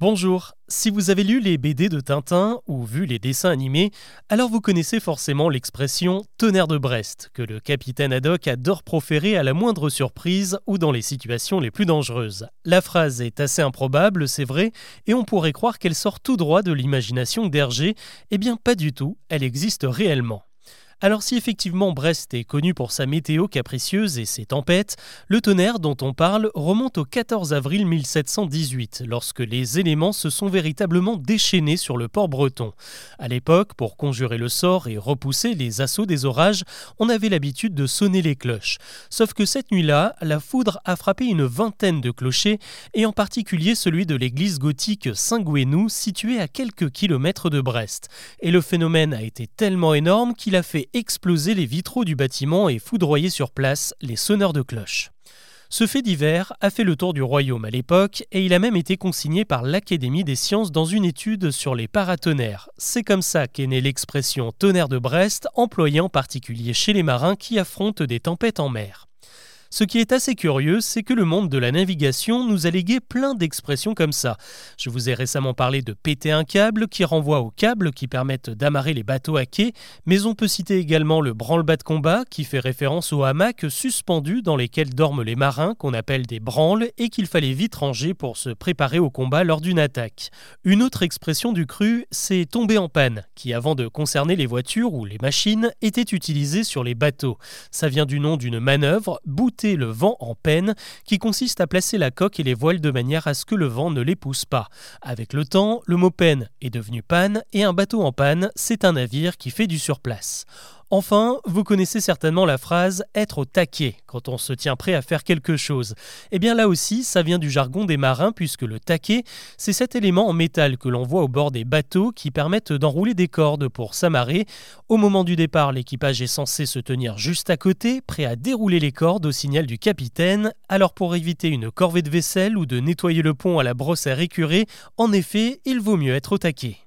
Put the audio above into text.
Bonjour, si vous avez lu les BD de Tintin ou vu les dessins animés, alors vous connaissez forcément l'expression tonnerre de Brest, que le capitaine Haddock adore proférer à la moindre surprise ou dans les situations les plus dangereuses. La phrase est assez improbable, c'est vrai, et on pourrait croire qu'elle sort tout droit de l'imagination d'Hergé, eh bien pas du tout, elle existe réellement. Alors si effectivement Brest est connu pour sa météo capricieuse et ses tempêtes, le tonnerre dont on parle remonte au 14 avril 1718, lorsque les éléments se sont véritablement déchaînés sur le port breton. À l'époque, pour conjurer le sort et repousser les assauts des orages, on avait l'habitude de sonner les cloches. Sauf que cette nuit-là, la foudre a frappé une vingtaine de clochers, et en particulier celui de l'église gothique Saint-Gouenou, située à quelques kilomètres de Brest. Et le phénomène a été tellement énorme qu'il a fait exploser les vitraux du bâtiment et foudroyer sur place les sonneurs de cloches. Ce fait divers a fait le tour du royaume à l'époque et il a même été consigné par l'Académie des sciences dans une étude sur les paratonnerres. C'est comme ça qu'est née l'expression tonnerre de Brest, employée en particulier chez les marins qui affrontent des tempêtes en mer. Ce qui est assez curieux, c'est que le monde de la navigation nous a légué plein d'expressions comme ça. Je vous ai récemment parlé de péter un câble qui renvoie aux câbles qui permettent d'amarrer les bateaux à quai, mais on peut citer également le branle-bas de combat qui fait référence aux hamacs suspendus dans lesquels dorment les marins qu'on appelle des branles et qu'il fallait vite ranger pour se préparer au combat lors d'une attaque. Une autre expression du cru, c'est tomber en panne, qui avant de concerner les voitures ou les machines était utilisé sur les bateaux. Ça vient du nom d'une manœuvre, bouter le vent en peine, qui consiste à placer la coque et les voiles de manière à ce que le vent ne les pousse pas. Avec le temps, le mot peine est devenu panne, et un bateau en panne, c'est un navire qui fait du surplace. Enfin, vous connaissez certainement la phrase être au taquet quand on se tient prêt à faire quelque chose. Eh bien là aussi, ça vient du jargon des marins puisque le taquet, c'est cet élément en métal que l'on voit au bord des bateaux qui permettent d'enrouler des cordes pour s'amarrer. Au moment du départ, l'équipage est censé se tenir juste à côté, prêt à dérouler les cordes au signal du capitaine. Alors pour éviter une corvée de vaisselle ou de nettoyer le pont à la brosse à récurer, en effet, il vaut mieux être au taquet.